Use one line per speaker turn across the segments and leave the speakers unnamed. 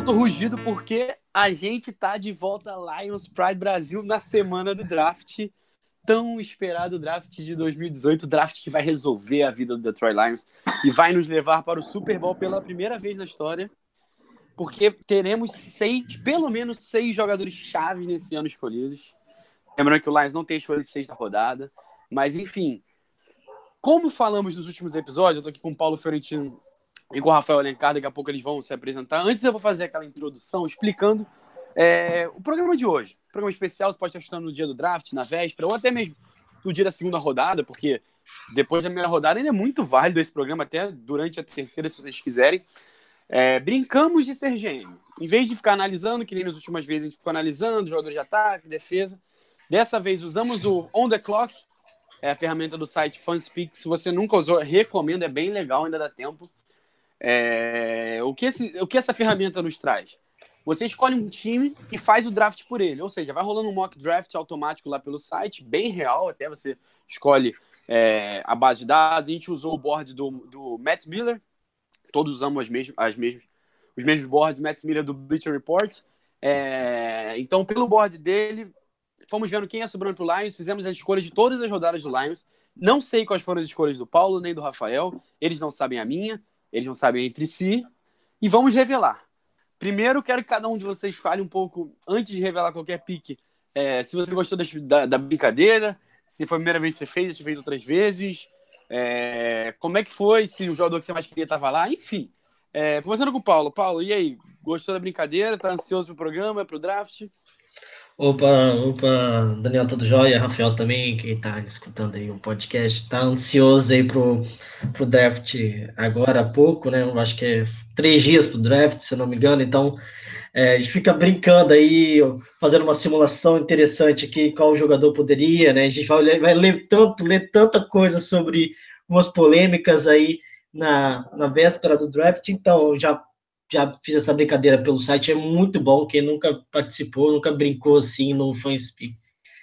Solta o rugido porque a gente tá de volta Lions Pride Brasil na semana do draft. Tão esperado draft de 2018, draft que vai resolver a vida do Detroit Lions e vai nos levar para o Super Bowl pela primeira vez na história. Porque teremos seis, pelo menos seis jogadores chave nesse ano escolhidos. Lembrando que o Lions não tem escolha de sexta rodada. Mas, enfim, como falamos nos últimos episódios, eu tô aqui com o Paulo Fiorentino com o Rafael Alencar, daqui a pouco eles vão se apresentar. Antes eu vou fazer aquela introdução explicando é, o programa de hoje. programa especial, você pode estar estudando no dia do draft, na véspera, ou até mesmo no dia da segunda rodada, porque depois da primeira rodada ainda é muito válido esse programa, até durante a terceira, se vocês quiserem. É, brincamos de ser gênio. Em vez de ficar analisando, que nem nas últimas vezes a gente ficou analisando, jogador de ataque, defesa, dessa vez usamos o On The Clock, é a ferramenta do site Fanspeak. Se você nunca usou, recomendo, é bem legal, ainda dá tempo. É, o, que esse, o que essa ferramenta nos traz? Você escolhe um time e faz o draft por ele. Ou seja, vai rolando um mock draft automático lá pelo site, bem real, até você escolhe é, a base de dados. A gente usou o board do, do Matt Miller, todos usamos as mesmas, as mesmas, os mesmos boards, Matt Miller do Bleacher Report. É, então, pelo board dele, fomos vendo quem ia sobrando pro Lions, fizemos as escolhas de todas as rodadas do Lions. Não sei quais foram as escolhas do Paulo nem do Rafael, eles não sabem a minha. Eles não sabem entre si. E vamos revelar. Primeiro, quero que cada um de vocês fale um pouco, antes de revelar qualquer pique, é, se você gostou da, da, brincadeira, se foi a primeira vez que você fez, se fez outras vezes, é, como é que foi, se o jogador que você mais queria estava lá, enfim. É, começando com o Paulo. Paulo, e aí? Gostou da brincadeira? Tá ansioso pro programa, pro draft?
Opa, opa, Daniel, tudo jóia? Rafael também, quem tá escutando aí o podcast, tá ansioso aí pro, pro draft agora há pouco, né? Eu acho que é três dias pro draft, se eu não me engano, então é, a gente fica brincando aí, fazendo uma simulação interessante aqui, qual jogador poderia, né? A gente vai, vai ler tanto, ler tanta coisa sobre umas polêmicas aí na, na véspera do draft, então já já fiz essa brincadeira pelo site, é muito bom. Quem nunca participou, nunca brincou assim no Fanspeak,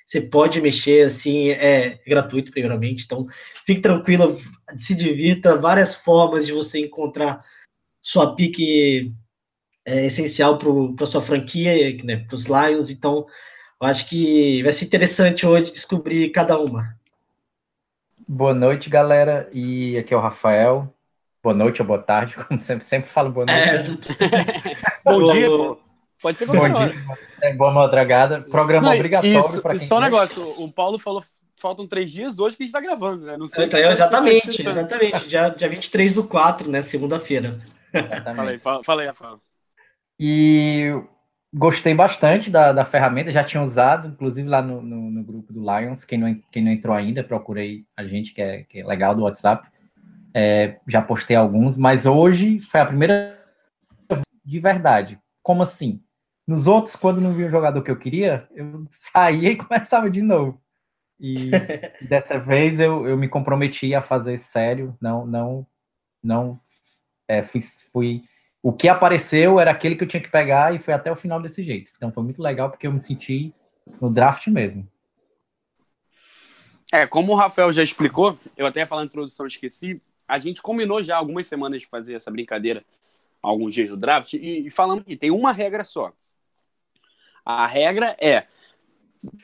você pode mexer assim, é gratuito, primeiramente. Então, fique tranquilo, se divirta. Várias formas de você encontrar sua pique é, essencial para sua franquia, né, para os Lions. Então, eu acho que vai ser interessante hoje descobrir cada uma.
Boa noite, galera. E aqui é o Rafael boa noite ou boa tarde, como sempre, sempre falo boa noite.
É. bom dia, pô. Pode ser
bom dia. É, boa madrugada. Programa Não, obrigatório
para quem Só um negócio, o Paulo falou faltam três dias hoje que a gente está gravando, né? Não sei.
Então, exatamente, exatamente. Dia, dia 23 do 4, né? Segunda-feira.
Falei, falei, Rafael.
E gostei bastante da, da ferramenta, já tinha usado, inclusive lá no, no, no, grupo do Lions. Quem não, quem não entrou ainda, procurei a gente, que é, que é legal do WhatsApp. É, já postei alguns, mas hoje foi a primeira de verdade. Como assim? Nos outros, quando não vi o jogador que eu queria, eu saía e começava de novo. E dessa vez eu, eu me comprometi a fazer sério, não, não, não é, fui, fui. O que apareceu era aquele que eu tinha que pegar e foi até o final desse jeito. Então foi muito legal porque eu me senti no draft mesmo.
É, como o Rafael já explicou, eu até falando na introdução esqueci, a gente combinou já algumas semanas de fazer essa brincadeira, alguns dias do draft, e, e falamos que tem uma regra só. A regra é,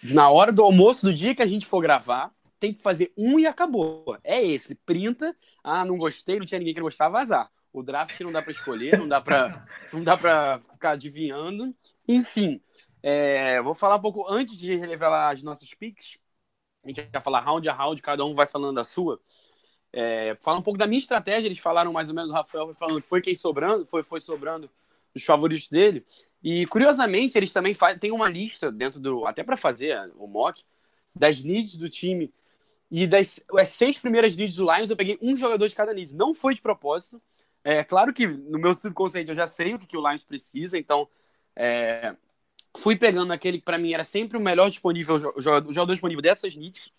na hora do almoço do dia que a gente for gravar, tem que fazer um e acabou. É esse. Printa. Ah, não gostei, não tinha ninguém que gostava, azar. O draft não dá para escolher, não dá para não dá para ficar adivinhando. Enfim, é, vou falar um pouco antes de revelar as nossas picks. A gente vai falar round a round, cada um vai falando a sua. É, fala um pouco da minha estratégia, eles falaram mais ou menos, o Rafael foi falando que foi quem sobrando, foi, foi sobrando os favoritos dele. E curiosamente, eles também fazem, tem uma lista dentro do. Até para fazer o mock, das needs do time e das as seis primeiras needs do Lions, eu peguei um jogador de cada need. Não foi de propósito. É claro que no meu subconsciente eu já sei o que, que o Lions precisa, então é, fui pegando aquele que para mim era sempre o melhor disponível, o jogador, o jogador disponível dessas needs.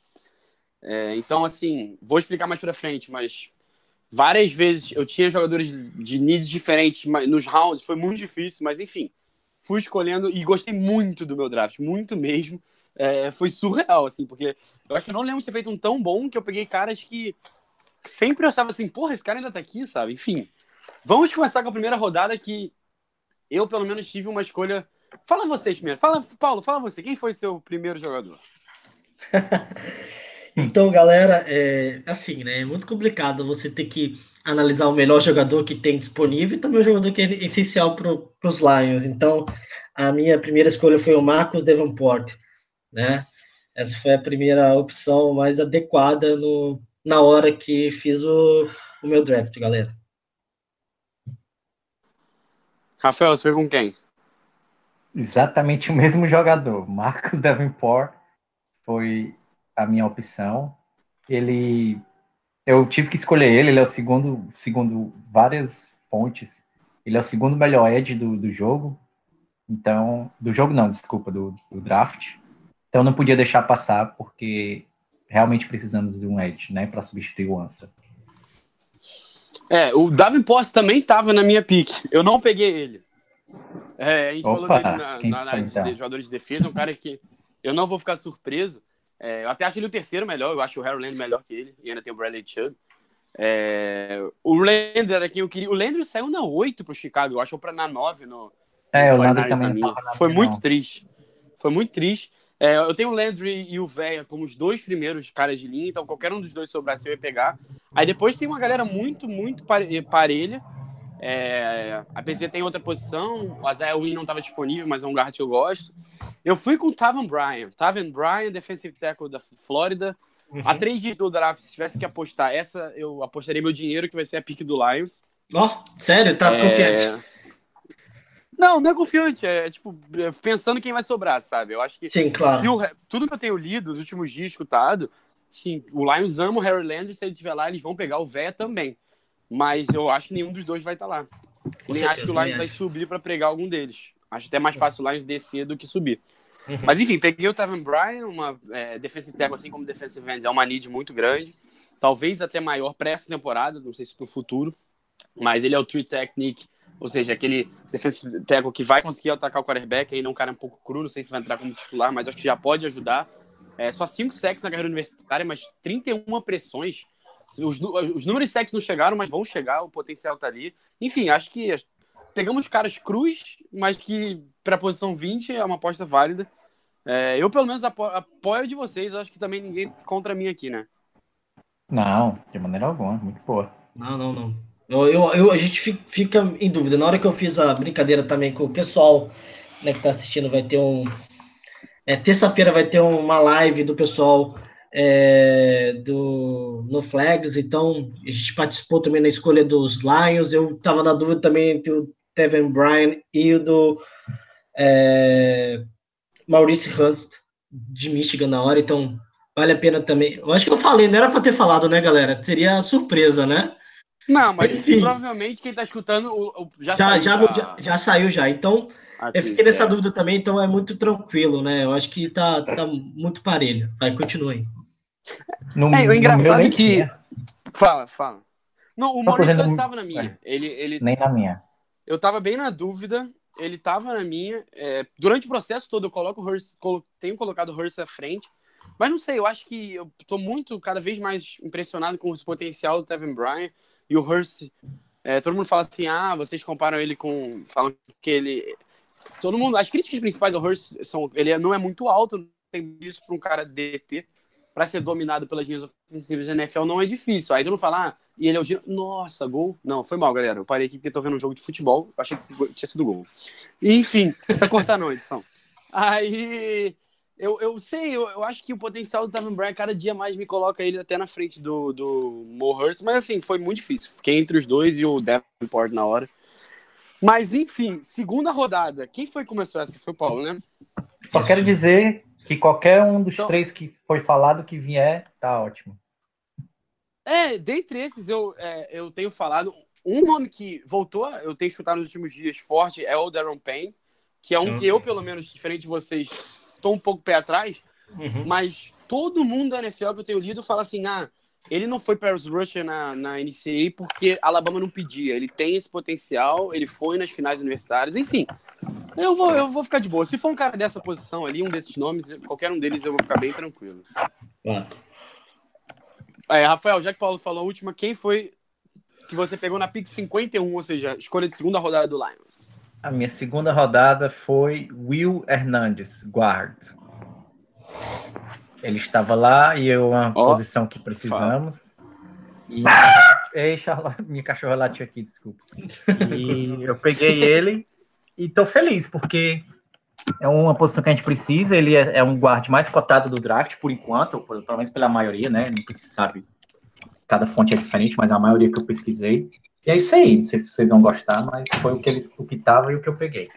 É, então, assim, vou explicar mais para frente, mas várias vezes eu tinha jogadores de needs diferentes nos rounds, foi muito difícil, mas enfim, fui escolhendo e gostei muito do meu draft, muito mesmo. É, foi surreal, assim, porque eu acho que eu não lembro de ter feito um tão bom que eu peguei caras que sempre eu estava assim, porra, esse cara ainda tá aqui, sabe? Enfim, vamos começar com a primeira rodada que eu, pelo menos, tive uma escolha. Fala vocês primeiro. Fala, Paulo, fala você. Quem foi seu primeiro jogador?
então, galera, é assim, né? É muito complicado você ter que analisar o melhor jogador que tem disponível e também o jogador que é essencial para os Lions. Então, a minha primeira escolha foi o Marcos Davenport, né? Essa foi a primeira opção mais adequada no, na hora que fiz o, o meu draft, galera.
Rafael, você foi com quem?
Exatamente o mesmo jogador. Marcos Davenport foi a minha opção. Ele. Eu tive que escolher ele, ele é o segundo, segundo várias fontes, ele é o segundo melhor edge do, do jogo. Então, do jogo não, desculpa, do, do draft. Então não podia deixar passar, porque realmente precisamos de um edge, né, para substituir o Ansa.
É, o Davenport também estava na minha pick. Eu não peguei ele. É, a gente Opa, falou dele na, na análise então? de jogadores de defesa, um cara que eu não vou ficar surpreso. É, eu até acho ele o terceiro melhor, eu acho o Harry Land melhor que ele, e ainda tem o Bradley Chubb. É, o Landry era quem eu queria. O Landry saiu na 8 pro Chicago, eu acho, ou pra, na 9 no.
É, o Landry também.
Foi muito triste. Foi muito triste. É, eu tenho o Landry e o Véia como os dois primeiros caras de linha, então qualquer um dos dois sobrasse eu ia pegar. Aí depois tem uma galera muito, muito parelha. É, a PC tem outra posição, o Isaiah Wynn não estava disponível, mas é um guard que eu gosto. Eu fui com o Tavan Bryan. Tavan Bryan, defensive tackle da Flórida. Uhum. Há três dias do draft, se tivesse que apostar essa, eu apostaria meu dinheiro, que vai ser a pick do Lions.
Ó, oh, sério? Tá é... confiante?
Não, não é confiante. É tipo, é, pensando quem vai sobrar, sabe? Eu acho que.
Sim, claro.
Se o, tudo que eu tenho lido nos últimos dias, escutado, sim, o Lions ama o Harry Landry. Se ele estiver lá, eles vão pegar o Véia também. Mas eu acho que nenhum dos dois vai estar tá lá. Nem certeza, acho que o Lions vai subir para pregar algum deles. Acho até mais fácil o Lions descer do que subir. Uhum. Mas enfim, peguei o Tavan Bryan, uma é, defensive tackle assim como defensive ends, é uma need muito grande. Talvez até maior para essa temporada, não sei se para o futuro. Mas ele é o tree technique ou seja, aquele defensive tackle que vai conseguir atacar o quarterback, ainda é um cara um pouco cru, não sei se vai entrar como titular, mas acho que já pode ajudar. É, só 5 sacks na carreira universitária, mas 31 pressões. Os, os números de sacks não chegaram, mas vão chegar, o potencial tá ali. Enfim, acho que pegamos caras cruz, mas que para a posição 20 é uma aposta válida. É, eu, pelo menos, apo apoio de vocês. Acho que também ninguém contra mim aqui, né?
Não, de maneira alguma. Muito boa.
Não, não, não. Eu, eu, eu, a gente fica em dúvida. Na hora que eu fiz a brincadeira também com o pessoal né, que está assistindo, vai ter um. É, Terça-feira vai ter uma live do pessoal é, do, no Flags, então a gente participou também na escolha dos Lions. Eu estava na dúvida também entre o Tevin Bryan e o do é, Maurice Hurst de Michigan na hora, então vale a pena também. Eu acho que eu falei, não era para ter falado, né, galera? Seria surpresa, né?
Não, mas Enfim. provavelmente quem está escutando já, já,
saiu. Já, já, já, saiu já. Então, Aqui, eu fiquei nessa é. dúvida também, então é muito tranquilo, né? Eu acho que tá, tá muito parelho. Vai, continue aí.
No, é, o engraçado é que. Fala, fala. Não, o Maurício estava na minha. Ele, ele...
Nem na minha.
Eu estava bem na dúvida. Ele estava na minha. É, durante o processo todo, eu coloco o Hurst, colo... tenho colocado o Hurst à frente. Mas não sei, eu acho que eu tô muito, cada vez mais impressionado com o potencial do Tevin Bryan. E o Hurst, é, todo mundo fala assim, ah, vocês comparam ele com... Falam que ele... Todo mundo... As críticas principais ao Hurst são... Ele não é muito alto, tem isso para um cara DT. Para ser dominado pelas linhas ofensivas da NFL não é difícil. Aí todo mundo fala, ah, e ele é o giro... Nossa, gol? Não, foi mal, galera. Eu parei aqui porque tô vendo um jogo de futebol. Achei que tinha sido gol. enfim, precisa cortar não, edição. Aí eu, eu sei, eu, eu acho que o potencial do Tavon Bryan cada dia mais me coloca ele até na frente do, do Mo mas assim, foi muito difícil. Fiquei entre os dois e o Davenport na hora. Mas enfim, segunda rodada. Quem foi que começou essa? Foi o Paulo, né?
Só quero dizer Que qualquer um dos
Então-
três que foi falado que vier, tá ótimo.
É, dentre esses eu, é, eu tenho falado. Um nome que voltou, eu tenho chutado nos últimos dias forte, é o Darren Payne, que é um que eu, pelo menos, diferente de vocês, tô um pouco pé atrás,
Uhum.
mas todo mundo da NFL que eu tenho lido fala assim: ah, ele não foi para os Rusher na, na NCAA porque Alabama não pedia. Ele tem esse potencial, ele foi nas finais universitárias, enfim. Eu vou, eu vou ficar de boa. Se for um cara dessa posição ali, um desses nomes, qualquer um deles, eu vou ficar bem tranquilo.
Claro.
É, Rafael, já que o Paulo falou a última, quem foi que você pegou na pick 51, ou seja, escolha de segunda rodada do Lions?
A minha segunda rodada foi Will Hernandes, guard. Ele estava lá e eu uma
Ó,
posição que precisamos. E... Ei, Charlotte, minha cachorra latiu aqui, desculpa. E eu peguei ele e tô feliz, porque é uma posição que a gente precisa. Ele é, é um guard mais cotado do draft, por enquanto, por- pelo menos pela maioria, né? Não se sabe, cada fonte é diferente, mas a maioria que eu pesquisei. E é isso aí, não sei se vocês vão gostar, mas foi o que, ele, o que tava e o que eu peguei.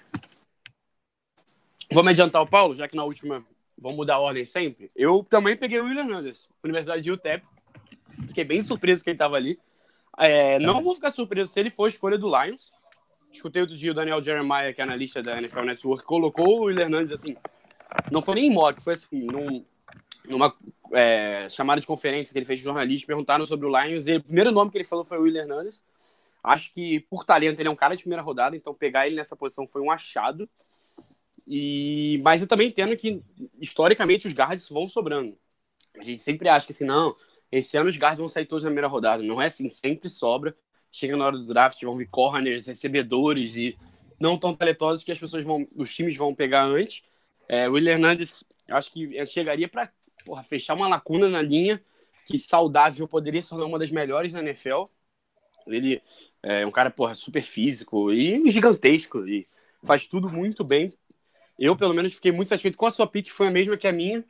Vamos adiantar o Paulo, já que na última vamos mudar a ordem sempre. Eu também peguei o William Hernandez, Universidade de UTEP. Fiquei bem surpreso que ele estava ali. É, não vou ficar surpreso se ele for escolha do Lions. Escutei outro dia o Daniel Jeremiah, que é analista da NFL Network, colocou o William Hernandez assim. Não foi nem em mock, foi assim, num, numa é, chamada de conferência que ele fez de jornalista, perguntaram sobre o Lions, e o primeiro nome que ele falou foi o William Hernandez. Acho que, por talento, ele é um cara de primeira rodada, então pegar ele nessa posição foi um achado. E, mas eu também entendo que, historicamente, os guards vão sobrando. A gente sempre acha que assim, não, esse ano os guards vão sair todos na primeira rodada. Não é assim, sempre sobra. Chega na hora do draft, vão vir corners, recebedores e não tão talentosos que as pessoas vão, os times vão pegar antes. É, o William Hernandez, acho que chegaria para fechar uma lacuna na linha que saudável poderia se tornar uma das melhores na NFL. Ele é um cara, porra, super físico e gigantesco e faz tudo muito bem. Eu, pelo menos, fiquei muito satisfeito com a sua pick, foi a mesma que a minha.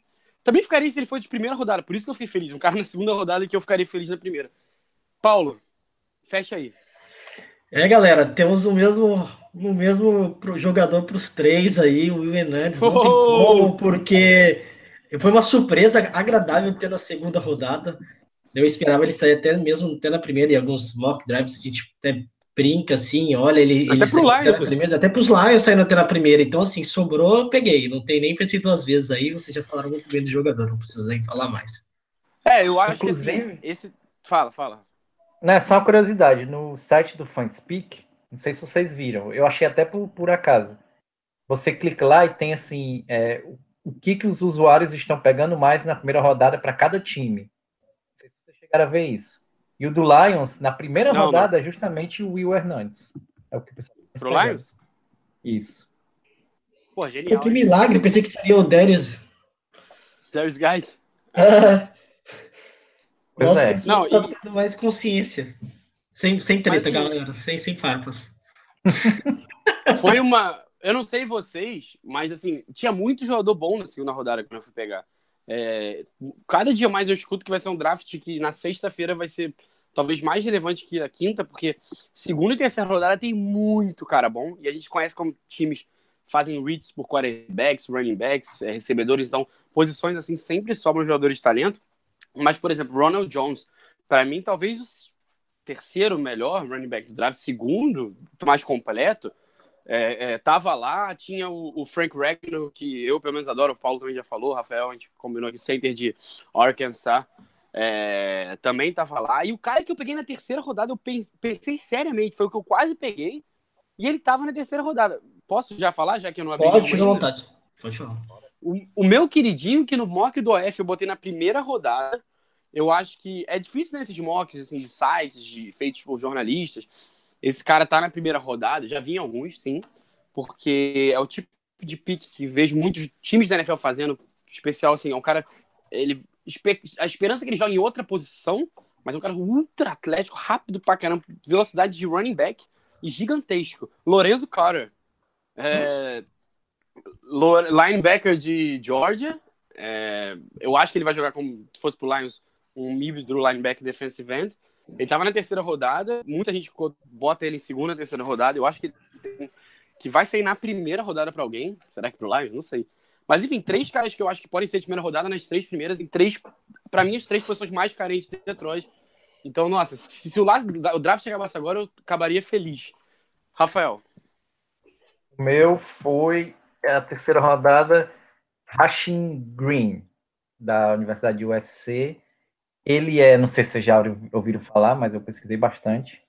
Também ficaria se ele foi de primeira rodada, por isso que eu fiquei feliz. Um cara na segunda rodada que eu ficaria feliz na primeira. Paulo, fecha aí.
É, galera, temos o mesmo, o mesmo jogador para os três aí, o Will Hernandes. Não tem
Oh!
como, porque foi uma surpresa agradável ter na segunda rodada. Eu esperava ele sair até mesmo até na primeira, em alguns mock drafts, a gente até brinca assim, olha, ele.
Até pro
saiu até
Lions.
primeira, até pros Lions saindo até na primeira. Então, assim, sobrou, eu peguei. Não tem nem pensei duas vezes aí, vocês já falaram muito bem do jogador, não preciso nem falar mais.
É, eu acho que
Inclusive-
assim, esse. Fala, fala.
Não, é só uma curiosidade. No site do Fanspeak, não sei se vocês viram, eu achei até por, por acaso. Você clica lá e tem assim, é, o, o que, que os usuários estão pegando mais na primeira rodada para cada time. Não sei se vocês chegaram a ver isso. E o do Lions, na primeira
Não,
rodada, é justamente o Will Hernandes. É o que o pessoal tá
Pro
pegando.
Lions?
Isso.
Pô,
Pô,
genial.
que
hein?
milagre, pensei que seria o Darius.
There's guys.
Pois
Nossa,
é.
Não,
tá
e-
tendo mais consciência. Sem, sem treta,
Mas, assim,
galera. Sem, sem farpas.
Foi uma. Eu não sei vocês, mas assim, tinha muito jogador bom na segunda rodada quando eu fui pegar. É, cada dia mais eu escuto que vai ser um draft que na sexta-feira vai ser talvez mais relevante que a quinta, porque segunda e terceira rodada tem muito cara bom, e a gente conhece como times fazem reads por quarterbacks, running backs, é, recebedores, então posições assim sempre sobram jogadores de talento. Mas, por exemplo, Ronald Jones, para mim, talvez o terceiro melhor running back do draft, segundo, mais completo, é, é, tava lá, tinha o, o Frank Ragnow, que eu pelo menos adoro, o Paulo também já falou, o Rafael, a gente combinou aqui, center de Arkansas, é, também tava lá. E o cara que eu peguei na terceira rodada, eu pens- pensei seriamente, foi o que eu quase peguei, e ele tava na terceira rodada. Posso já falar, já que eu não abri
Pode, fica à vontade. Pode falar.
O, o meu queridinho, que no mock do OF eu botei na primeira rodada, eu acho que é difícil nesses mocks assim, de sites de, feitos por jornalistas. Esse cara tá na primeira rodada, já vi em alguns, sim, porque é o tipo de pick que vejo muitos times da NFL fazendo, especial assim, é um cara, ele a esperança é que ele joga em outra posição, mas é um cara ultra atlético, rápido pra caramba, velocidade de running back e gigantesco. Lorenzo Carter. É, linebacker de Georgia. É, eu acho que ele vai jogar como se fosse pro Lions um híbrido linebacker defensive end. Ele tava na terceira rodada, muita gente bota ele em segunda, terceira rodada. Eu acho que, tem- que vai sair na primeira rodada para alguém. Será que pro Lions? Não sei. Mas enfim, três caras que eu acho que podem ser de primeira rodada nas três primeiras, em três, para mim, as três posições mais carentes de Detroit. Então, nossa, se, se o, o draft acabasse agora, eu acabaria feliz. Rafael.
O meu foi a terceira rodada, Hashim Green, da Universidade de USC. Ele é, não sei se vocês já ouviram falar, mas eu pesquisei bastante.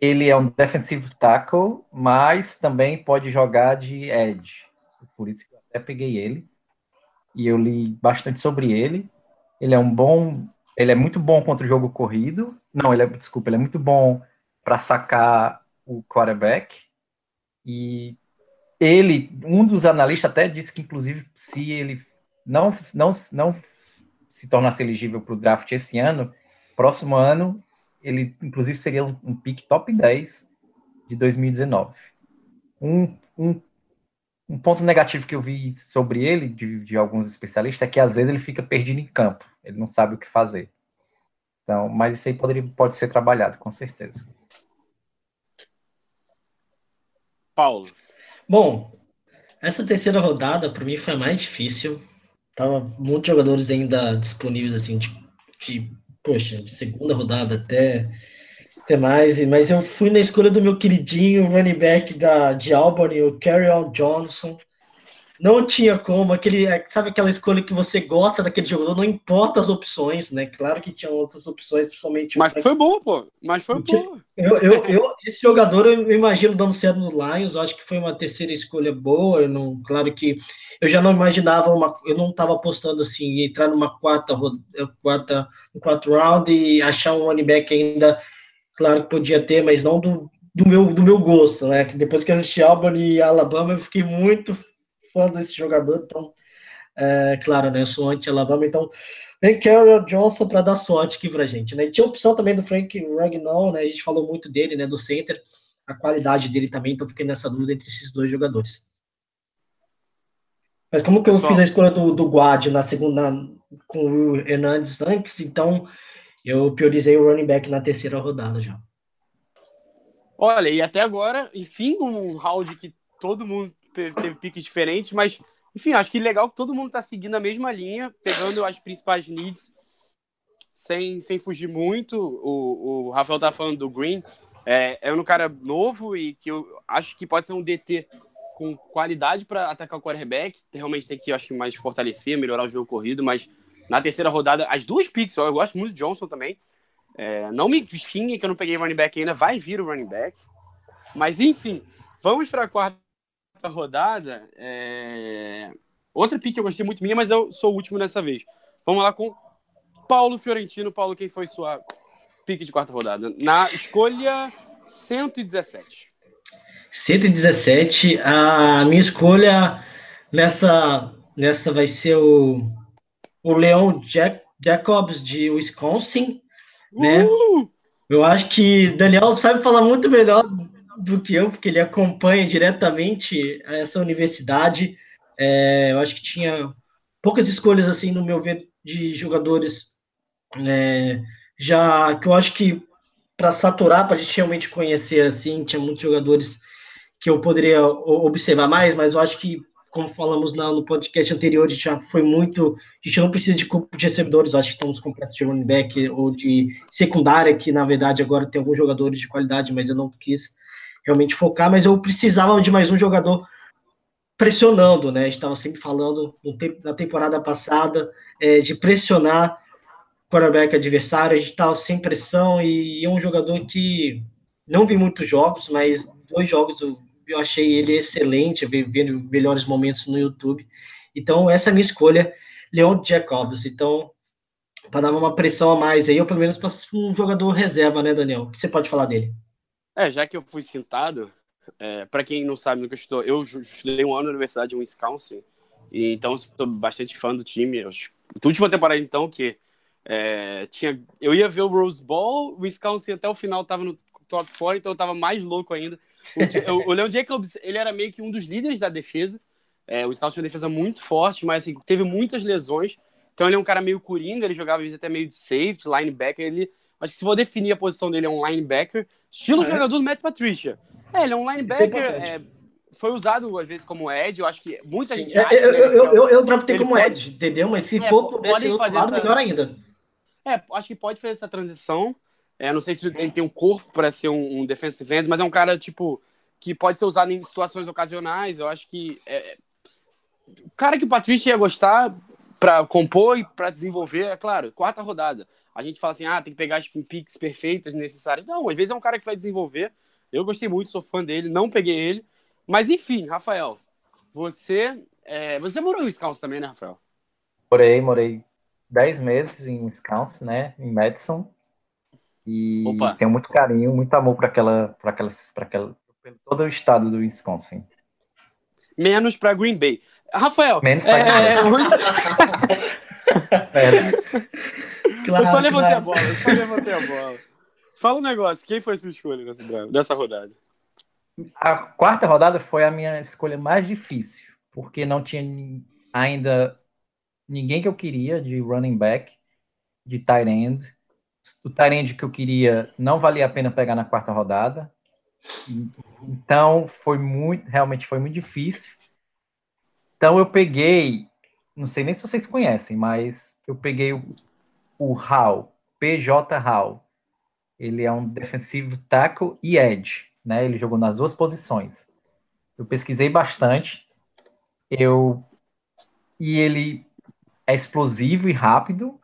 Ele é um defensive tackle, mas também pode jogar de edge. Por isso que eu até peguei ele. E eu li bastante sobre ele. Ele é um bom, ele é muito bom contra o jogo corrido. Não, ele é, desculpa, ele é muito bom para sacar o quarterback. E ele, um dos analistas até disse que inclusive se ele não não não se tornasse elegível para o draft esse ano, próximo ano ele inclusive seria um, um pick top 10 de 2019. Um, um, um ponto negativo que eu vi sobre ele, de, de alguns especialistas, é que às vezes ele fica perdido em campo, ele não sabe o que fazer. Então, mas isso aí poderia, pode ser trabalhado, com certeza.
Paulo.
Bom, essa terceira rodada para mim foi a mais difícil. Tava muitos jogadores ainda disponíveis assim de, de poxa, de segunda rodada até, até mais, mas eu fui na escolha do meu queridinho running back da, de Albany, o Carrion Johnson. Não tinha como, aquele, sabe aquela escolha que você gosta daquele jogador, não importa as opções, né? Claro que tinha outras opções, principalmente.
Mas foi bom, pô. Mas foi bom.
Eu, eu, eu, esse jogador eu imagino dando certo no Lions, eu acho que foi uma terceira escolha boa. Eu não, claro que eu já não imaginava uma, eu não estava apostando assim, entrar numa quarta, quarta, um quatro round e achar um running back ainda, claro que podia ter, mas não do, do meu, do meu gosto, né? Que depois que assisti Albany e Alabama, eu fiquei muito fã desse jogador, então, é, claro, né, eu sou anti-Alabama, então, vem Carroll Johnson para dar sorte aqui pra gente, né, e tinha a opção também do Frank Ragnow, né, a gente falou muito dele, né, do center, a qualidade dele também, então fiquei nessa dúvida entre esses dois jogadores. Mas como que eu Pessoal. fiz a escolha do, do Guad na segunda, com o Hernandes antes, então eu priorizei o running back na terceira rodada já.
Olha, e até agora, enfim, um round que todo mundo teve piques diferentes, mas, enfim, acho que legal que todo mundo está seguindo a mesma linha, pegando as principais needs, sem, sem fugir muito. O, o Rafael tá falando do Green, é, é um cara novo e que eu acho que pode ser um DT com qualidade para atacar o quarterback. Realmente tem que, acho que, mais fortalecer, melhorar o jogo corrido, mas na terceira rodada, as duas picks, eu gosto muito do Johnson também. É, não me xingue que eu não peguei running back ainda, vai vir o running back. Mas enfim, vamos para a quarta rodada, é... outra pick que eu gostei muito minha, mas eu sou o último dessa vez. Vamos lá com Paulo Fiorentino. Paulo, quem foi sua pick de quarta rodada? Na escolha 117.
117. A minha escolha nessa, nessa vai ser o, o Leon Jack, Jacobs de Wisconsin. Né? Uh! Eu acho que Daniel sabe falar muito melhor do que eu, porque ele acompanha diretamente essa universidade. É, eu acho que tinha poucas escolhas, assim, no meu ver, de jogadores é, já que eu acho que para saturar, para a gente realmente conhecer, assim, tinha muitos jogadores que eu poderia observar mais, mas eu acho que, como falamos no podcast anterior, a gente já foi muito. A gente não precisa de corpo de recebedores, acho que estamos completos de running back ou de secundária, que na verdade agora tem alguns jogadores de qualidade, mas eu não quis realmente focar, mas eu precisava de mais um jogador pressionando, né? Estava sempre falando na temporada passada é, de pressionar o quarterback adversário, a gente estava sem pressão e é um jogador que não vi muitos jogos, mas dois jogos eu, eu achei ele excelente, vendo melhores momentos no YouTube. Então, essa é a minha escolha, Leon Jacobs. Então, para dar uma pressão a mais aí, ou pelo menos para um jogador reserva, né, Daniel? O que você pode falar dele?
É, já que eu fui citado, é, para quem não sabe no que eu estou, eu estudei um ano na Universidade de Wisconsin, e então estou bastante fã do time. Eu, a última temporada, então, que é, tinha, eu ia ver o Rose Bowl, o Wisconsin até o final estava no top 4, então eu estava mais louco ainda. O, o Leon Jacobs, ele era meio que um dos líderes da defesa. É, o Wisconsin tinha uma defesa muito forte, mas assim, teve muitas lesões. Então ele é um cara meio coringa, ele jogava até meio de safety, linebacker. Ele, acho que se for definir a posição dele, é um linebacker. Estilo é. jogador do Matt Patricia. É, ele é um linebacker. É, foi usado às vezes como Ed, eu acho que muita
Sim,
gente
eu,
acha
eu, eu,
é
eu, eu draftei como
pode-
Ed, entendeu? Mas se
É,
for
po-
por esse
podem
outro
fazer
lado,
essa-
melhor ainda.
É, acho que pode fazer essa transição. É, não sei se ele tem um corpo para ser um, um defensive end, mas é um cara, tipo, que pode ser usado em situações ocasionais. Eu acho que é, o cara que o Patrícia ia gostar para compor e para desenvolver, é claro, quarta rodada. A gente fala assim, ah, tem que pegar as picks perfeitas necessárias. Não, às vezes é um cara que vai desenvolver. Eu gostei muito, sou fã dele, não peguei ele. Mas enfim, Rafael, você é, você morou em Wisconsin também, né, Rafael?
Morei, morei 10 meses em Wisconsin, né? Em Madison. E
Opa.
tenho muito carinho, muito amor para aquela, para aquela, para aquela, pelo todo o estado do Wisconsin.
Menos para Green Bay. Rafael,
Menos pra
é,
Green
onde-
É,
Eu só levantei a
claro.
bola, eu só levantei a bola. Fala um negócio, quem foi a sua escolha nessa, dessa rodada?
A quarta rodada foi a minha escolha mais difícil, porque não tinha ainda ninguém que eu queria de running back, de tight end. O tight end que eu queria não valia a pena pegar na quarta rodada. Então foi muito, realmente foi muito difícil. Então eu peguei, não sei nem se vocês conhecem, mas eu peguei o, o Hall, PJ Hall. Ele é um defensive tackle e edge, né? Ele jogou nas duas posições. Eu pesquisei bastante. Eu e ele é explosivo e rápido.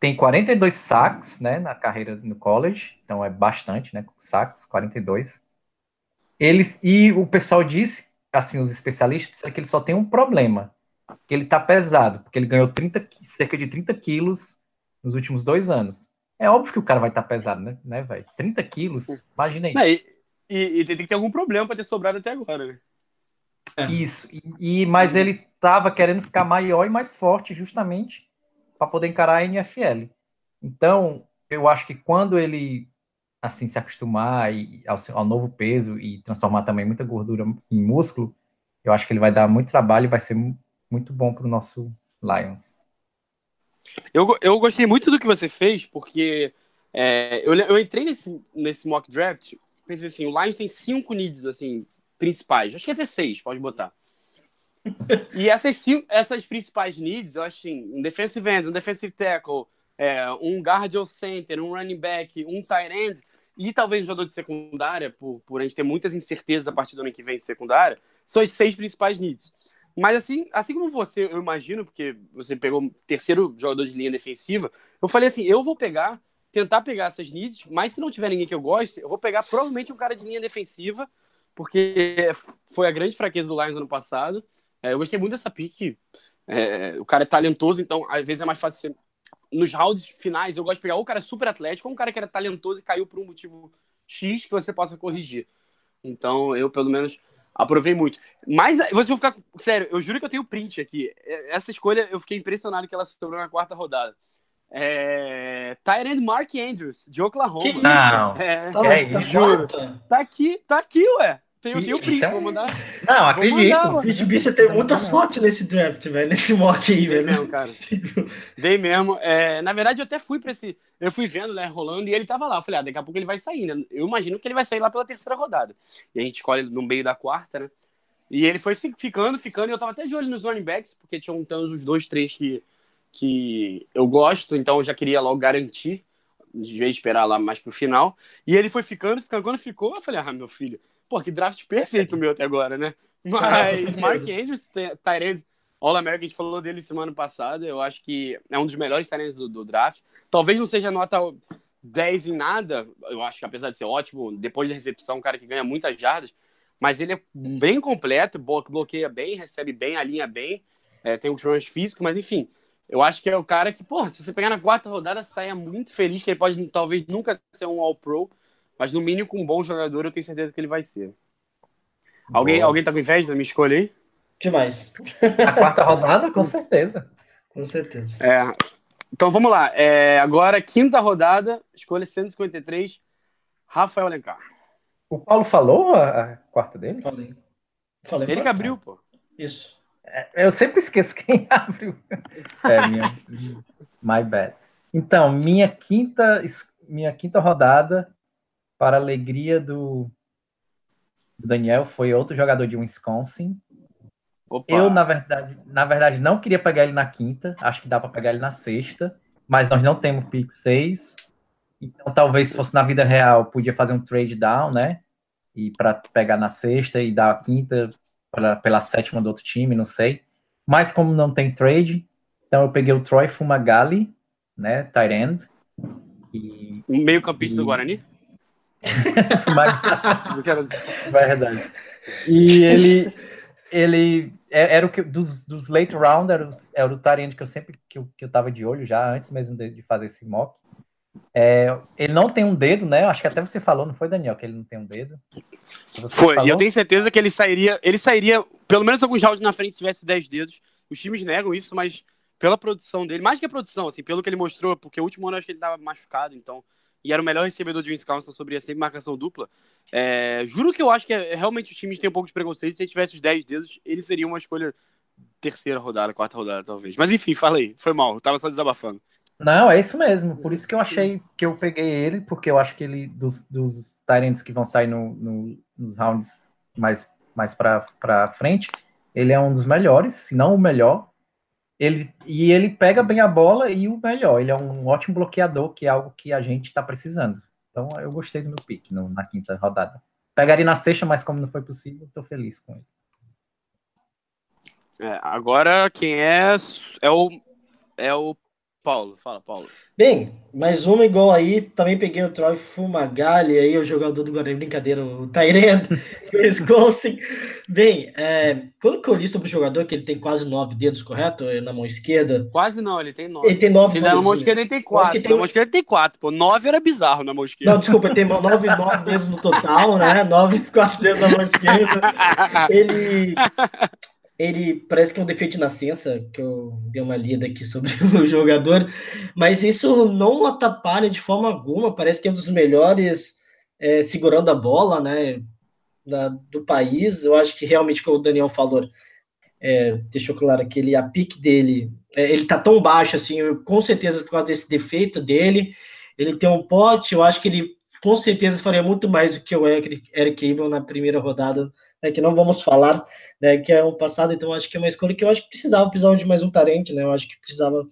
Tem 42 sacks, né, na carreira no college, então é bastante, né, sacks, 42. Ele e o pessoal disse, assim, os especialistas disseram que ele só tem um problema, que ele tá pesado, porque ele ganhou 30, qui- cerca de 30 quilos nos últimos dois anos. É óbvio que o cara vai estar pesado, né, né, velho? 30 quilos, imagina aí.
Não, e, e- e tem que ter algum problema pra ter sobrado até agora, né?
Isso. E, e- mas ele tava querendo ficar maior e mais forte, justamente para poder encarar a NFL. Então, eu acho que quando ele assim se acostumar e- ao, seu- ao novo peso e transformar também muita gordura em músculo, eu acho que ele vai dar muito trabalho e vai ser mu- muito bom para o nosso Lions.
Eu, eu gostei muito do que você fez, porque é, eu, eu entrei nesse, nesse mock draft, pensei assim, o Lions tem cinco needs, assim, principais. Acho que até seis, pode botar. E essas, cinco, essas principais needs, eu acho assim, um defensive end, um defensive tackle, é, um guard ou center, um running back, um tight end, e talvez um jogador de secundária, por, por a gente ter muitas incertezas a partir do ano que vem de secundária, são as seis principais needs. Mas assim, assim como você, eu imagino, porque você pegou terceiro jogador de linha defensiva, eu falei assim, eu vou pegar, tentar pegar essas needs, mas se não tiver ninguém que eu goste, eu vou pegar provavelmente um cara de linha defensiva, porque foi a grande fraqueza do Lions ano passado. É, eu gostei muito dessa pick. É, o cara é talentoso, então às vezes é mais fácil ser... Nos rounds finais, eu gosto de pegar ou um cara super atlético ou um cara que era talentoso e caiu por um motivo X que você possa corrigir. Então, eu, pelo menos, aprovei muito. Mas você vai ficar. Sério, eu juro que eu tenho print aqui. Essa escolha, eu fiquei impressionado que ela se tornou na quarta rodada. É... Tyrant Mark Andrews, de Oklahoma.
Que?
Não,
É,
Só
é
tá
isso.
juro. Tá aqui, tá aqui, ué. Tem, tem o
Isso
print,
é-
vou mandar.
não acredito.
mandar,
O Bicho teve muita sorte nesse draft, velho. Nesse mock aí,
Dei
velho.
mesmo, cara. Dei mesmo. É, na verdade, eu até fui pra esse. Eu fui vendo, né, rolando, e ele tava lá. Eu falei, ah, daqui a pouco ele vai sair, né? Eu imagino que ele vai sair lá pela terceira rodada. E a gente escolhe no meio da quarta, né? E ele foi ficando, ficando, e eu tava até de olho nos running backs, porque tinham então os dois, três que, que eu gosto, então eu já queria logo garantir, de vez de esperar lá mais pro final. E ele foi ficando, ficando. Quando ficou, eu falei, ah, meu filho, pô, que draft perfeito o meu até agora, né? Mas Mark Andrews, Tyrande, All-American, a gente falou dele semana passada, eu acho que é um dos melhores Tyrands do, do draft. Talvez não seja nota 10 em nada, eu acho que apesar de ser ótimo, depois da recepção, um cara que ganha muitas jardas, mas ele é bem completo, blo- bloqueia bem, recebe bem, alinha bem, é, tem um problemas físico, mas enfim, eu acho que é o cara que, porra, se você pegar na quarta rodada, saia muito feliz, que ele pode talvez nunca ser um All-Pro, mas no mínimo com um bom jogador, eu tenho certeza que ele vai ser. Alguém,
Boa.
alguém tá com inveja da minha escolha aí?
Demais.
A quarta rodada, com certeza.
Com certeza.
É, então vamos lá. É, agora, quinta rodada, escolha 153, Rafael Alencar.
O Paulo falou a, a quarta dele?
Falei. Falei
Ele que abriu, pô.
Isso.
Eu sempre esqueço quem abriu. É, minha. My bad. Então, minha quinta, minha quinta rodada, para a alegria do, do Daniel foi outro jogador de Wisconsin.
Opa.
Eu, na verdade, na verdade, não queria pegar ele na quinta. Acho que dá para pegar ele na sexta. Mas nós não temos pick 6. Então, talvez se fosse na vida real, podia fazer um trade down, né? E para pegar na sexta e dar a quinta pela, pela sétima do outro time, não sei. Mas como não tem trade, então eu peguei o Troy Fumagalli, né? Tight end. E
meio campista do
E-
Guarani? Quero-
Verdade. E ele, ele é- era o que dos, dos late round, era o, era o Tyrande que eu sempre que eu, que eu tava de olho já, antes mesmo de, de fazer esse mock. É, ele não tem um dedo, né? Acho que até você falou, não foi, Daniel, que ele não tem um dedo? Você
Foi, e
falou?
eu tenho certeza que ele sairia, ele sairia pelo menos alguns rounds na frente se tivesse 10 dedos. Os times negam isso, mas pela produção dele, mais que a produção, assim, pelo que ele mostrou, porque o último ano eu acho que ele tava machucado, então, e era o melhor recebedor de Wisconsin, então sobre sempre marcação dupla. É, juro que eu acho que é, realmente os times têm um pouco de preconceito. Se ele tivesse os 10 dedos, ele seria uma escolha terceira rodada, quarta rodada, talvez. Mas enfim, falei, foi mal, eu tava só desabafando.
Não, é isso mesmo. Por isso que eu achei que eu peguei ele, porque eu acho que ele, dos, dos Tyrants que vão sair no, no- nos rounds mais, mais para frente, ele é um dos melhores, se não o melhor. Ele, e ele pega bem a bola e o melhor, ele é um ótimo bloqueador, que é algo que a gente está precisando. Então eu gostei do meu pick no- na quinta rodada. Pegaria na sexta, mas como não foi possível, estou feliz com ele.
É, agora quem é é o é o Paulo. Fala, Paulo.
Bem, mais uma igual aí, também peguei o Troy Fumagalli, aí o jogador do Guarani, brincadeira, o Tyrant, Wisconsin. Bem, é, quando que eu li sobre o jogador, que ele tem quase nove dedos, correto? É, Na mão esquerda.
Quase não, ele tem nove.
Ele tem nove
Ele na
dedos,
mão
né?
esquerda ele tem quatro.
tem
Na mão esquerda ele tem quatro. Pô, nove era bizarro na mão esquerda.
Não, desculpa, ele tem nove, nove dedos no total, né? Nove, quatro dedos na mão esquerda. Ele, ele parece que é um defeito de nascença, que eu dei uma lida aqui sobre o jogador, mas isso não atrapalha de forma alguma. Parece que é um dos melhores é, segurando a bola, né? da- do país. Eu acho que realmente, como o Daniel falou, é, deixou claro que ele, a pique dele, é, ele tá tão baixo assim, eu, com certeza por causa desse defeito dele. Ele tem um pote, eu acho que ele com certeza faria muito mais do que o Eric, Eric Abel na primeira rodada, né, que não vamos falar, né, que é um passado, então acho que é uma escolha que eu acho que precisava, precisava de mais um tarente, né, eu acho que precisava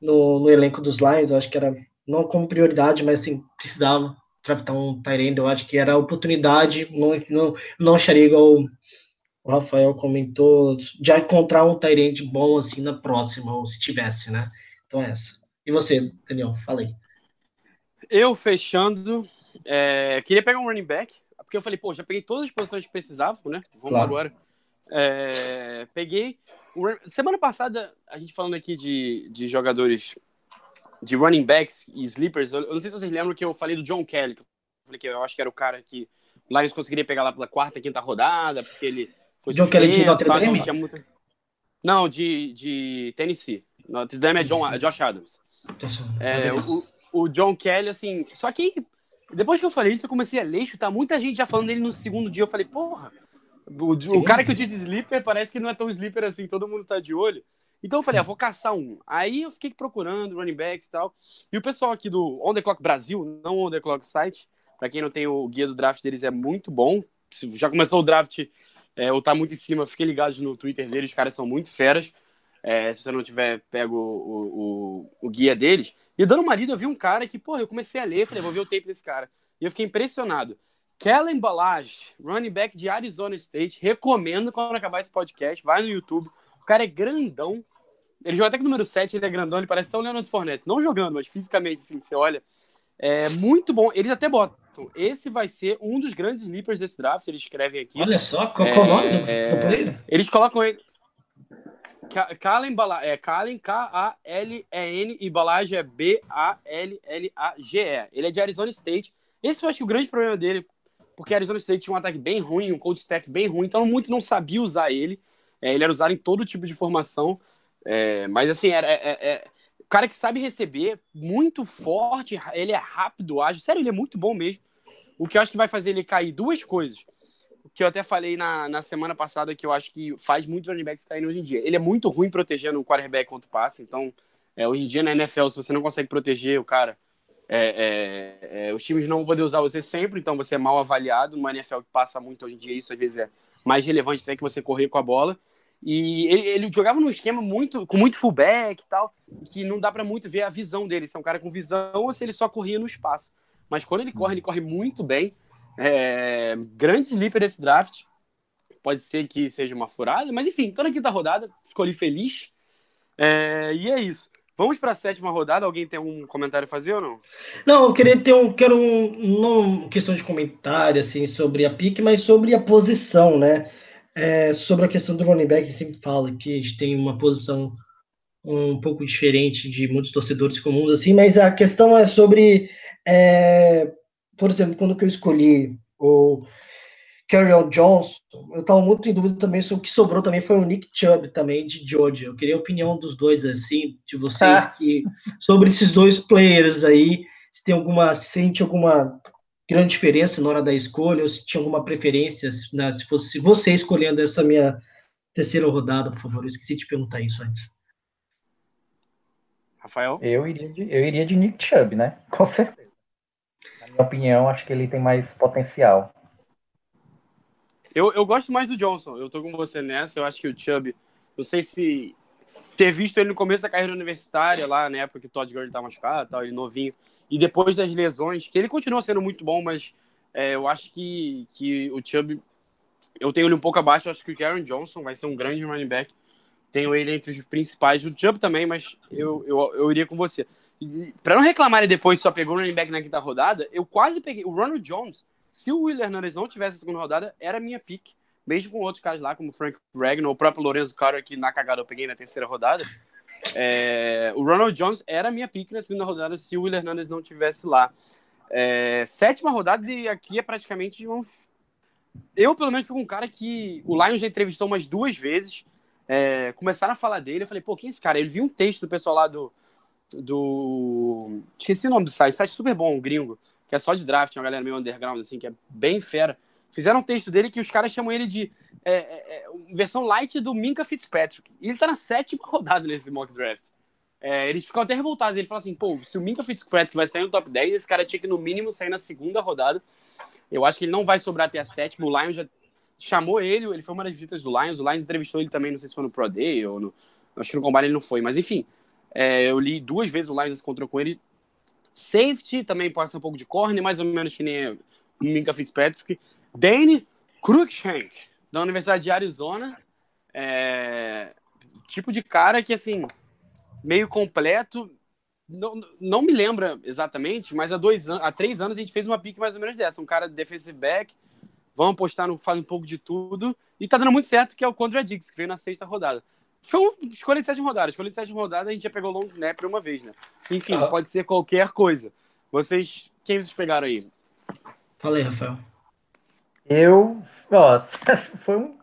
no, no elenco dos Lions, eu acho que era não como prioridade, mas assim, precisava draftar um Tyrande, eu acho que era a oportunidade, não, não, não acharia igual o Rafael comentou, de encontrar um Tyrande bom assim na próxima, ou se tivesse, né, então é essa. E você, Daniel, falei.
Eu fechando, é, queria pegar um running back, porque eu falei, pô, já peguei todas as posições que precisavam, né? Vamos
Claro.
agora. É, peguei. Semana passada, a gente falando aqui de, de jogadores de running backs e sleepers, eu, não sei se vocês lembram que eu falei do John Kelly, que eu falei que eu acho que era o cara que o Lions conseguiria pegar lá pela quarta, quinta rodada, porque ele foi
John Kelly de Notre
então
Dame?
tinha muita- Não, de, de Tennessee. Notre Dame é John, é Josh Adams. É, o, o John Kelly, assim. Só que depois que eu falei isso, eu comecei a ler, tá muita gente já falando dele no segundo dia. Eu falei, porra, o, o cara que eu tinha de sleeper parece que não é tão sleeper assim, todo mundo tá de olho. Então eu falei, ah, vou caçar um. Aí eu fiquei procurando running backs e tal. E o pessoal aqui do On The Clock Brasil, não On The Clock site, pra quem não tem o guia do draft deles, é muito bom. Se Já começou o draft, é, ou tá muito em cima, fiquem ligados no Twitter deles, os caras são muito feras. É, se você não tiver pego o, o, o guia deles. E dando uma lida, eu vi um cara que, porra, eu comecei a ler, falei, vou ver o tape desse cara. E eu fiquei impressionado. Kellen Balage, running back de Arizona State, recomendo quando acabar esse podcast, vai no YouTube. O cara é grandão. Ele joga até que número 7, ele é grandão, ele parece até o Leonard Fournette. Não jogando, mas fisicamente, assim, você olha. É muito bom. Eles até botam. Esse vai ser um dos grandes sleepers desse draft, eles escrevem aqui.
Olha só, qual, qual o nome do,
É,
do player?
Eles colocam ele. Ka- Kalen é Kalen K-A-L-E-N e Balage é B-A-L-L-A-G-E. Ele é de Arizona State. Esse foi acho que o grande problema dele, porque Arizona State tinha um ataque bem ruim, um coach staff bem ruim, então muito não sabia usar ele. É, ele era usado em todo tipo de formação. É, mas assim, era, é, é- é- cara que sabe receber, muito forte, ele é rápido, ágil. Sério, ele é muito bom mesmo. O que eu acho que vai fazer ele cair duas coisas que eu até falei na, na semana passada que eu acho que faz muito running backs caírem hoje em dia. Ele é muito ruim protegendo o quarterback contra o passe, então é, hoje em dia na NFL, se você não consegue proteger o cara, é, é, é, os times não vão poder usar você sempre, então você é mal avaliado. No NFL que passa muito hoje em dia, isso às vezes é mais relevante até que você correr com a bola. E ele, ele jogava num esquema muito com muito fullback e tal, que não dá para muito ver a visão dele, se é um cara com visão ou se ele só corria no espaço. Mas quando ele corre, ele corre muito bem. É, grande sleeper desse draft. Pode ser que seja uma furada, mas enfim, toda quinta rodada, escolhi feliz. É, e é isso. Vamos para a sétima rodada. Alguém tem algum comentário a fazer ou não?
Não, eu queria ter um, quero um, não questão de comentário assim sobre a pique, mas sobre a posição, né? É, sobre a questão do running back, sempre fala que a gente tem uma posição um pouco diferente de muitos torcedores comuns, assim, mas a questão é sobre, é, por exemplo, quando eu escolhi o Carrion Johnson, eu estava muito em dúvida também sobre o que sobrou também foi o Nick Chubb também de Georgia. Eu queria a opinião dos dois assim, de vocês ah. que sobre esses dois players aí, se tem alguma sente alguma grande diferença na hora da escolha ou se tinha alguma preferência, né, se fosse se você escolhendo essa minha terceira rodada, por favor. Eu esqueci de perguntar isso antes.
Rafael?
Eu iria de, eu iria de Nick Chubb, né? Com certeza. Minha opinião, acho que ele tem mais potencial.
Eu, eu gosto mais do Johnson. Eu tô com você nessa. Eu acho que o Chubb, não sei se ter visto ele no começo da carreira universitária, lá na época que o Todd Gurley tá machucado, tal, ele novinho, e depois das lesões, que ele continua sendo muito bom, mas é, eu acho que, que o Chubb, eu tenho ele um pouco abaixo, eu acho que o Karen Johnson vai ser um grande running back. Tenho ele entre os principais, o Chubb também, mas eu, eu, eu iria com você. Para não reclamarem depois só pegou o running back na quinta rodada, eu quase peguei o Ronald Jones se o Will Hernandez não tivesse a segunda rodada, era minha pick. Mesmo com outros caras lá, como Frank Regno, o próprio Lorenzo Carter, que na cagada eu peguei na terceira rodada. É, o Ronald Jones era minha pick na segunda rodada se o Will Hernandez não tivesse lá. É, sétima rodada e aqui é praticamente um... Eu, pelo menos, fui um cara que o Lions já entrevistou umas duas vezes. É, começaram a falar dele. Eu falei, pô, quem é esse cara? Ele viu um texto do pessoal lá do. Do... Esqueci o nome do site. Site super bom, um gringo que é só de draft, uma galera meio underground, assim, que é bem fera. Fizeram um texto dele que os caras chamam ele de é, é, é versão light do Minka Fitzpatrick. E ele tá na sétima rodada nesse mock draft. É, eles ficam até revoltados. Ele fala assim: pô, se o Minka Fitzpatrick vai sair no top 10, esse cara tinha que no mínimo sair na segunda rodada. Eu acho que ele não vai sobrar até a sétima. O Lions já chamou ele, ele foi uma das visitas do Lions. O Lions entrevistou ele também, não sei se foi no Pro Day ou no. Acho que no Combine ele não foi, mas enfim. É, eu li duas vezes o Lions encontrou com ele. Safety também pode ser um pouco de corner, mais ou menos que nem Minka Fitzpatrick. Dane Cruikshank, da Universidade de Arizona. É... Tipo de cara que, assim, meio completo. Não, não me lembra exatamente, mas há, dois há três anos a gente fez uma pique mais ou menos dessa. Um cara de defensive back, vamos apostar no faz um pouco de tudo. E tá dando muito certo, que é o Condra Diggs, que veio na sexta rodada. Foi uma escolha de sétima rodada. Escolha de sétima rodada, a gente já pegou long snapper uma vez, né? Enfim, ah. pode ser qualquer coisa. Vocês, quem vocês pegaram aí?
Fala aí, Rafael.
Eu, nossa, foi um,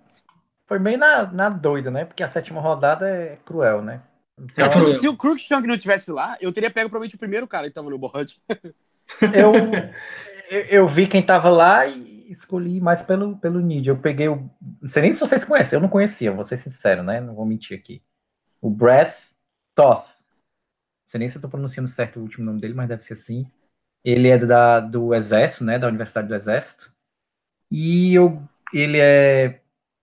foi meio na, na doida, né? Porque a sétima rodada é cruel, né?
Então, é cruel. Se o Cruikshank não tivesse lá, eu teria pego provavelmente o primeiro cara que tava no board.
Eu, eu, eu vi quem tava lá e escolhi mais pelo, pelo Nid. Eu peguei o. Não sei nem se vocês conhecem, eu não conhecia, vou ser sincero, né? Não vou mentir aqui. O Breath Toth. Não sei nem se eu tô pronunciando certo o último nome dele, mas deve ser assim. Ele é da, do Exército, né? Da Universidade do Exército. E eu, ele é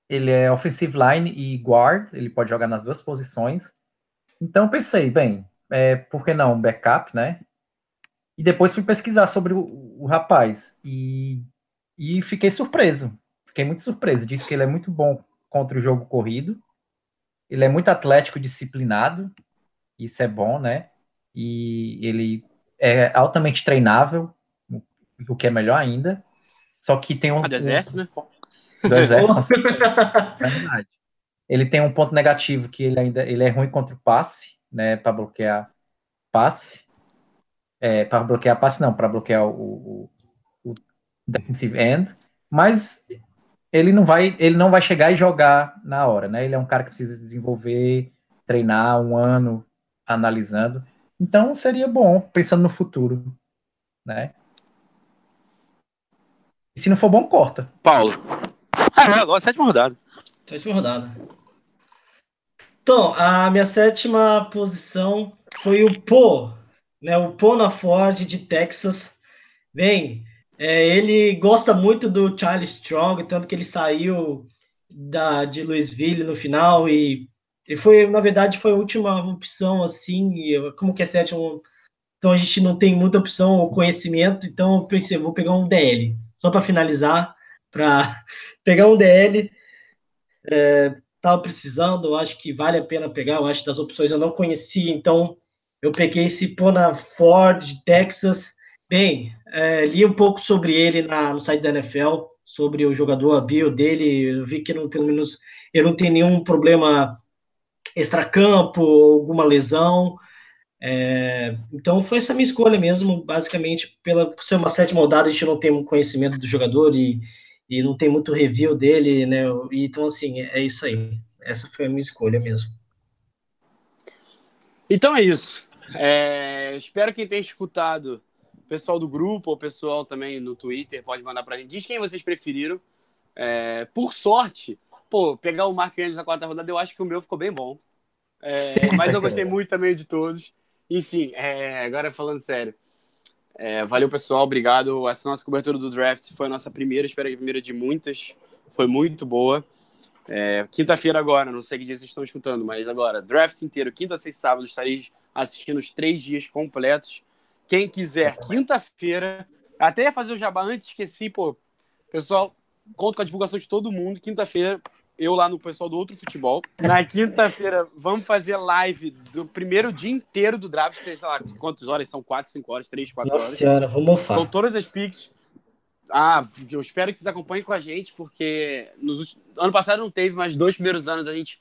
ele é offensive line e guard, ele pode jogar nas duas posições. Então pensei, bem, é, por que não backup, né? E depois fui pesquisar sobre o, o rapaz. E e fiquei surpreso. Fiquei muito surpreso. Disse que ele é muito bom contra o jogo corrido. Ele é muito atlético, disciplinado. Isso é bom, né? E ele é altamente treinável, o que é melhor ainda. Só que tem um.
Ah, do exército, né?
Do exército, é verdade. Ele tem um ponto negativo que ele ainda ele é ruim contra o passe, né? Para bloquear passe. É, para bloquear passe, não, para bloquear o, o, defensive end, mas ele não vai ele não vai chegar e jogar na hora, né? Ele é um cara que precisa desenvolver, treinar um ano analisando. Então seria bom pensando no futuro, né? E se não for bom, corta.
Paulo. Ah, agora sétima rodada.
Sétima rodada. Então, a minha sétima posição foi o Pô. né, o Pona Ford de Texas. Bem, é, ele gosta muito do Charles Strong, tanto que ele saiu da, de Louisville no final e, foi, na verdade, foi a última opção, assim, como que é sétimo, então a gente não tem muita opção ou conhecimento, então eu pensei, vou pegar um DL, só para finalizar, para pegar um DL, é, tava precisando, acho que vale a pena pegar, eu acho das opções eu não conhecia, então eu peguei esse Pona Ford de Texas, bem, é, li um pouco sobre ele na, no site da NFL, sobre o jogador, a bio dele, eu vi que não, pelo menos ele não tem nenhum problema extracampo, alguma lesão, é, então foi essa minha escolha mesmo, basicamente, pela, por ser uma sétima rodada, a gente não tem um conhecimento do jogador e, e não tem muito review dele, né? Então, assim, é, é isso aí. Essa foi a minha escolha mesmo.
Então é isso. É, espero que tenha escutado, pessoal do grupo, ou pessoal também no Twitter, pode mandar pra gente. Diz quem vocês preferiram. É, por sorte, pô, pegar o Mark Andrews na quarta rodada, eu acho que o meu ficou bem bom. É, mas eu gostei muito também de todos. Enfim, é, agora falando sério. É, valeu, pessoal. Obrigado. Essa nossa cobertura do draft foi a nossa primeira, espero que a primeira de muitas. Foi muito boa. É, Quinta-feira agora, não sei que dia vocês estão escutando, mas agora, draft inteiro, quinta, sexta, sábado, estarei assistindo os três dias completos. Quem quiser, quinta-feira, até ia fazer o jabá antes, esqueci, pô. Pessoal, conto com a divulgação de todo mundo. Quinta-feira, eu lá no pessoal do Outro Futebol. Na quinta-feira, vamos fazer live do primeiro dia inteiro do draft, sei lá quantas horas, são 4, 5 horas, 3, 4
Nossa
horas.
Nossa senhora, vamos mofar.
Com todas as picks. Ah, eu espero que vocês acompanhem com a gente, porque nos últimos... ano passado não teve, mas dois primeiros anos a gente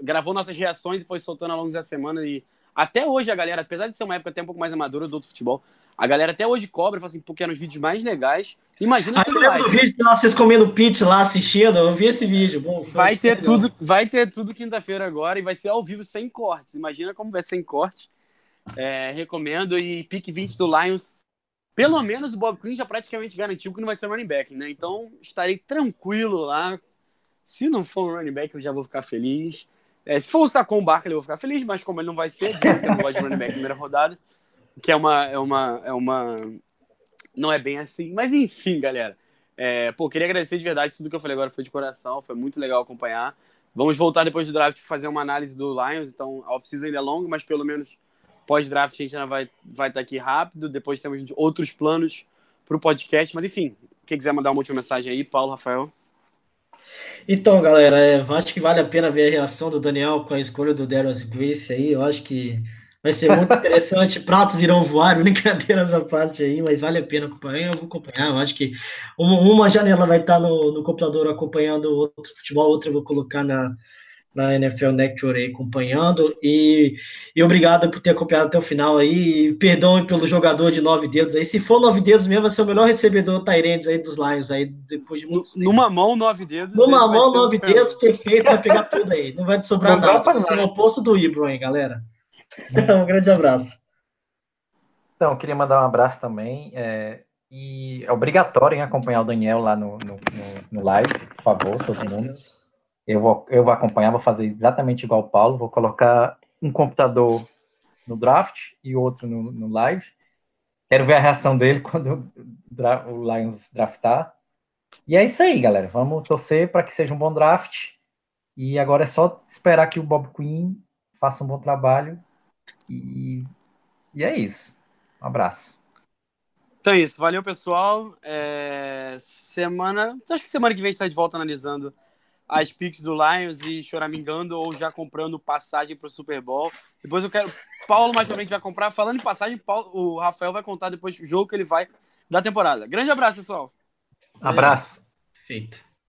gravou nossas reações e foi soltando ao longo da semana. E até hoje a galera, apesar de ser uma época até um pouco mais amadora do outro futebol, a galera até hoje cobra, fala assim, porque eram os vídeos mais legais. Imagina se
eu lembro do vídeo lá, vocês comendo pizza lá assistindo, eu vi esse vídeo. Bom,
vai ter legal. tudo, vai ter tudo quinta-feira agora e vai ser ao vivo sem cortes. Imagina como vai ser sem corte. É, recomendo e pique 20 do Lions. Pelo menos o Bob Quinn já praticamente garantiu que não vai ser running back, né? Então estarei tranquilo lá. Se não for um running back, eu já vou ficar feliz. É, se for o Sacon Barkley, eu vou ficar feliz, mas como ele não vai ser, eu não gosto de running back na primeira rodada que é uma, é uma, é uma, não é bem assim, mas enfim, galera. É, pô, queria agradecer de verdade tudo que eu falei agora foi de coração, foi muito legal acompanhar. Vamos voltar depois do draft fazer uma análise do Lions, então a off-season ainda é longa, mas pelo menos pós-draft a gente ainda vai vai estar tá aqui rápido. Depois temos outros planos para o podcast, mas enfim, quem quiser mandar uma última mensagem aí, Paulo, Rafael.
Então, galera, é, acho que vale a pena ver a reação do Daniel com a escolha do Darius Grace aí. Eu acho que Vai ser muito interessante. Pratos irão voar, brincadeiras à parte aí, mas vale a pena acompanhar. Eu vou acompanhar. Eu acho que uma, uma janela vai estar no, no computador acompanhando outro futebol, outra eu vou colocar na, na NFL Network aí acompanhando. E, e obrigado por ter acompanhado até o final aí. E perdoe pelo jogador de nove dedos aí. Se for nove dedos mesmo, vai ser o melhor recebedor Tyrants aí dos Lions aí, depois de muitos
Numa mão, nove dedos.
Numa mão, nove dedos, perfeito, vai pegar tudo aí. Não vai te sobrar Não nada. Vai ser o oposto do Ibron aí, galera. um grande abraço.
Então, queria mandar um abraço também. É, e é obrigatório em acompanhar o Daniel lá no, no, no, no live, por favor, todo mundo. Eu vou, eu vou acompanhar, vou fazer exatamente igual o Paulo, vou colocar um computador no draft e outro no, no live. Quero ver a reação dele quando o, Lions draftar. E é isso aí, galera. Vamos torcer para que seja um bom draft. E agora é só esperar que o Bob Quinn faça um bom trabalho e, e é isso. Um abraço.
Então é isso. Valeu, pessoal. É... Semana. Acha que semana que vem a gente está de volta analisando as picks do Lions e choramingando ou já comprando passagem para o Super Bowl? Depois eu quero. Paulo mais frente vai comprar. Falando em passagem, Paulo... o Rafael vai contar depois o jogo que ele vai da temporada. Grande abraço, pessoal.
Abraço.
Feito.